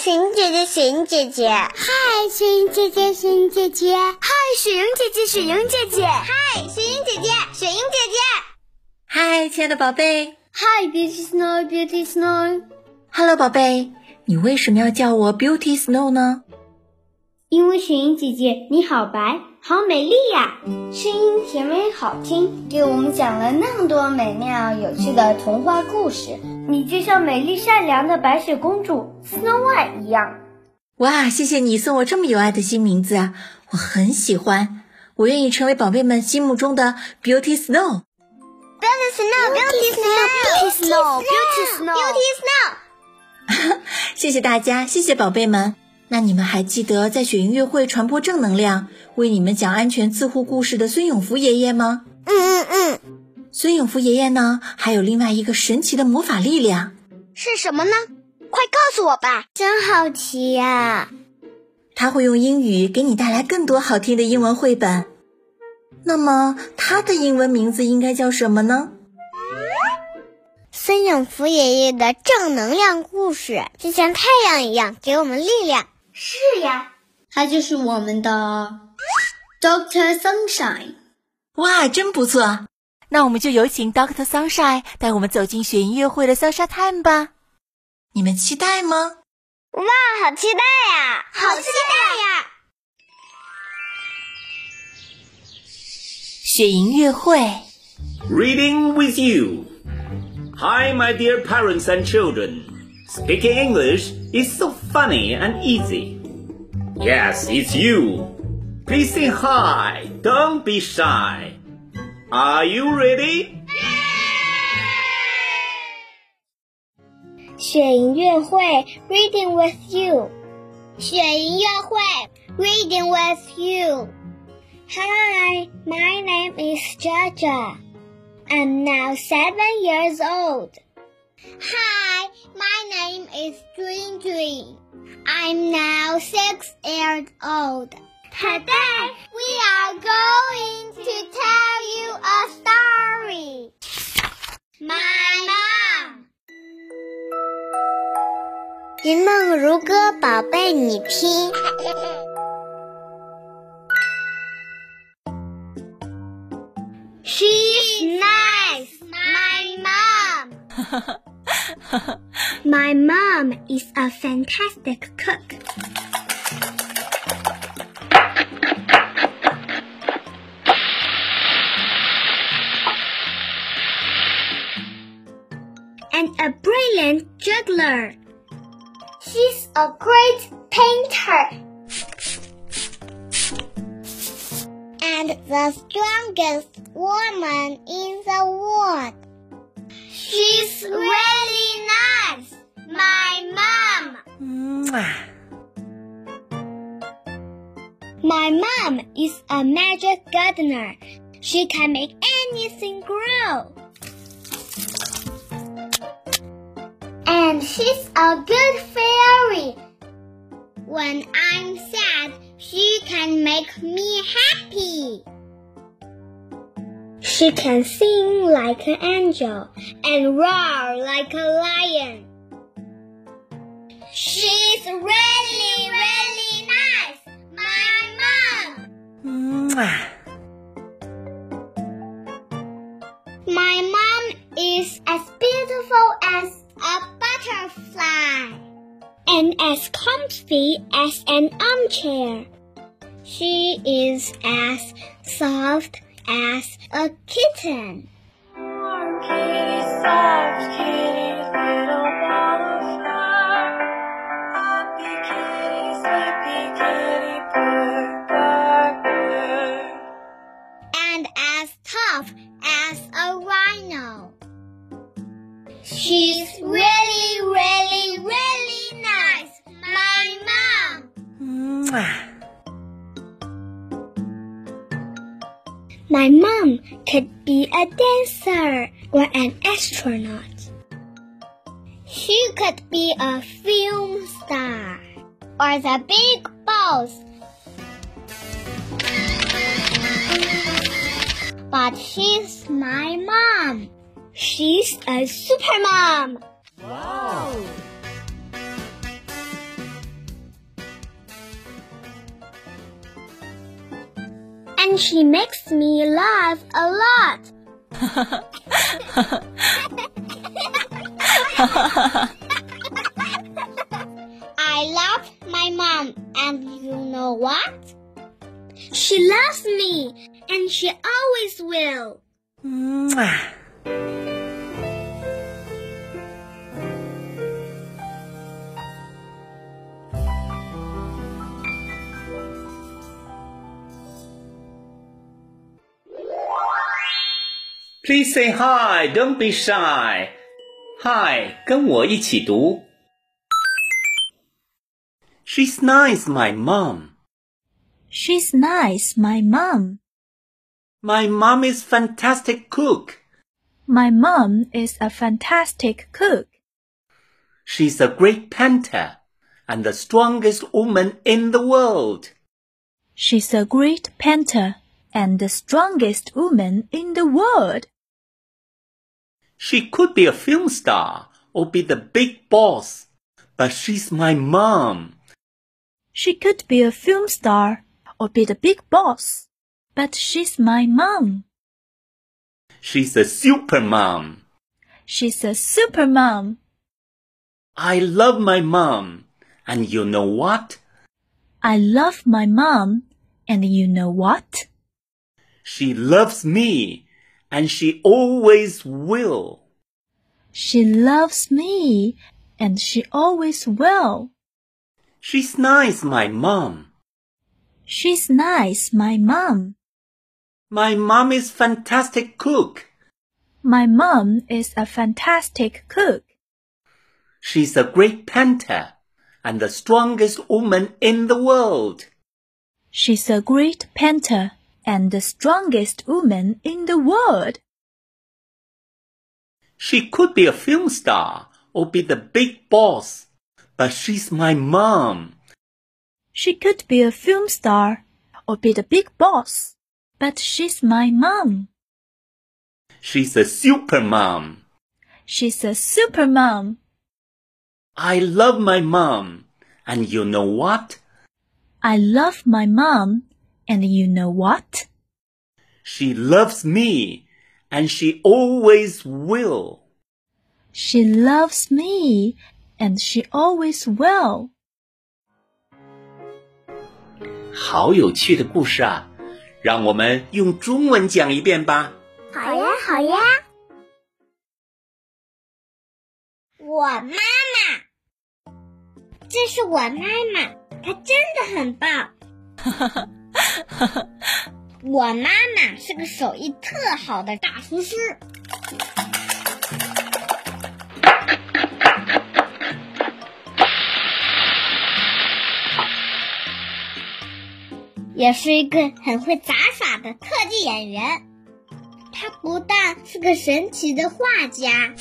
雪莹姐姐，雪莹姐姐，嗨，雪莹姐姐，雪莹姐姐，嗨，雪莹姐姐，雪莹姐姐，嗨，雪莹姐姐，雪莹姐姐，嗨，亲爱的宝贝，Hi，Beauty Snow，Beauty Snow，Hello，宝贝，你为什么要叫我 Beauty Snow 呢？因为雪莹姐姐你好白，好美丽呀，声音甜美好听，给我们讲了那么多美妙有趣的童话故事。你就像美丽善良的白雪公主 Snow White 一样。哇，谢谢你送我这么有爱的新名字啊，我很喜欢，我愿意成为宝贝们心目中的 Beauty Snow。Beauty Snow，Beauty Snow，Beauty Snow，Beauty Snow，Beauty Snow。谢谢大家，谢谢宝贝们。那你们还记得在雪音乐会传播正能量、为你们讲安全自护故事的孙永福爷爷吗？嗯嗯嗯。孙永福爷爷呢，还有另外一个神奇的魔法力量，是什么呢？快告诉我吧！真好奇呀！他会用英语给你带来更多好听的英文绘本。那么他的英文名字应该叫什么呢？孙永福爷爷的正能量故事，就像太阳一样，给我们力量。是呀，他就是我们的 Doctor Sunshine。哇，真不错！那我们就有请 Doctor Sunshine 带我们走进雪音乐会的 Sunshine Time 吧。你们期待吗？哇，好期待呀！好期待呀！雪音乐会，Reading with you. Hi, my dear parents and children. Speaking English is so funny and easy. Yes, it's you. Please say hi. Don't be shy. Are you ready? 雪莹阅会 Reading with you. you，雪莹阅会 Reading with you. Hi, my name is Jaja. I'm now seven years old. Hi, my name is Dream Dream. I'm now six years old. Today, we are going to tell you a story. My mom. 云梦如歌，宝贝，你听。She's nice, my mom. my mom is a fantastic cook. and a brilliant juggler. She's a great painter. And the strongest woman in the world. She's My mom is a magic gardener. She can make anything grow. And she's a good fairy. When I'm sad, she can make me happy. She can sing like an angel and roar like a lion. She's really, really nice, my mom. Mwah. My mom is as beautiful as a butterfly. And as comfy as an armchair. She is as soft as a kitten. Poor kitty, soft kitty, as tough as a rhino. She's really, really, really nice, my mom. My mom could be a dancer or an astronaut. She could be a film star or the big boss. but she's my mom. She's a super mom. Wow. And she makes me laugh a lot. I love my mom, and you know what? She loves me, and she 嗯啊。 Please say hi, don't be shy. Hi，跟我一起读。She's nice, my mom. She's nice, my mom. My mom is fantastic cook. My mom is a fantastic cook. She's a great painter and the strongest woman in the world. She's a great painter and the strongest woman in the world. She could be a film star or be the big boss, but she's my mom. She could be a film star or be the big boss, but she's my mom. She's a super mom. She's a super mom. I love my mom. And you know what? I love my mom, and you know what? She loves me, and she always will. She loves me, and she always will. She's nice, my mom. She's nice, my mom. My mom is fantastic cook. My mom is a fantastic cook. She's a great painter and the strongest woman in the world. She's a great painter and the strongest woman in the world. She could be a film star or be the big boss, but she's my mom. She could be a film star or be the big boss, but she's my mom. She's a super mom. She's a super mom. I love my mom. And you know what? I love my mom, and you know what? She loves me, and she always will. She loves me, and she always will. 好有趣的故事啊！ 让我们用中文讲一遍吧。好呀，好呀。我妈妈，这是我妈妈，她真的很棒。我妈妈是个手艺特好的大厨师。也是一个很会杂耍的特技演员。她不但是个神奇的画家，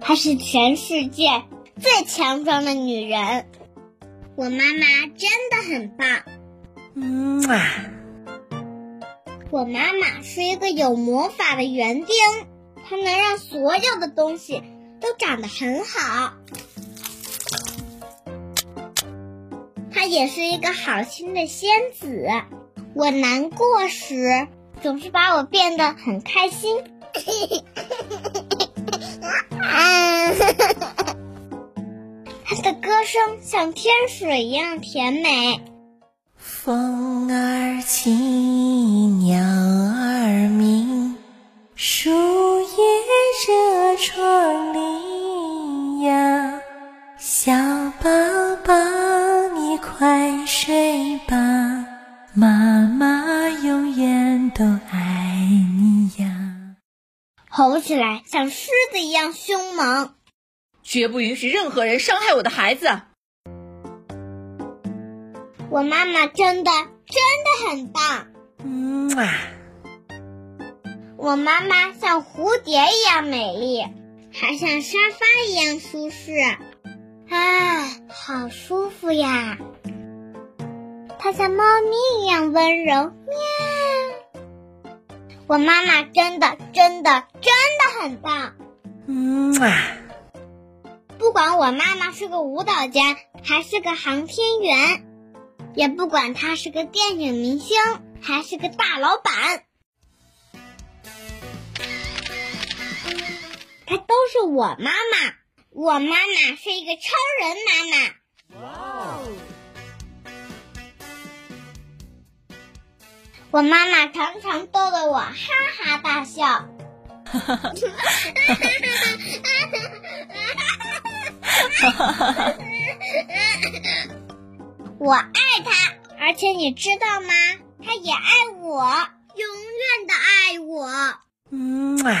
她是全世界最强壮的女人。我妈妈真的很棒。嗯啊，我妈妈是一个有魔法的园丁，她能让所有的东西都长得很好。也是一个好心的仙子，我难过时总是把我变得很开心。他的歌声像天水一样甜美。风儿轻，扬吼起来像狮子一样凶猛。绝不允许任何人伤害我的孩子。我妈妈真的真的很棒。嗯啊，我妈妈像蝴蝶一样美丽，还像沙发一样舒适。啊，好舒服呀！它像猫咪一样温柔，喵。我妈妈真的真的真的很棒。嗯啊，不管我妈妈是个舞蹈家还是个航天员，也不管她是个电影明星还是个大老板，她都是我妈妈。我妈妈是一个超人妈妈。我妈妈常常逗得我哈哈大笑。我爱他，而且你知道吗？他也爱我，永远的爱我。嗯啊。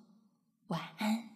晚安。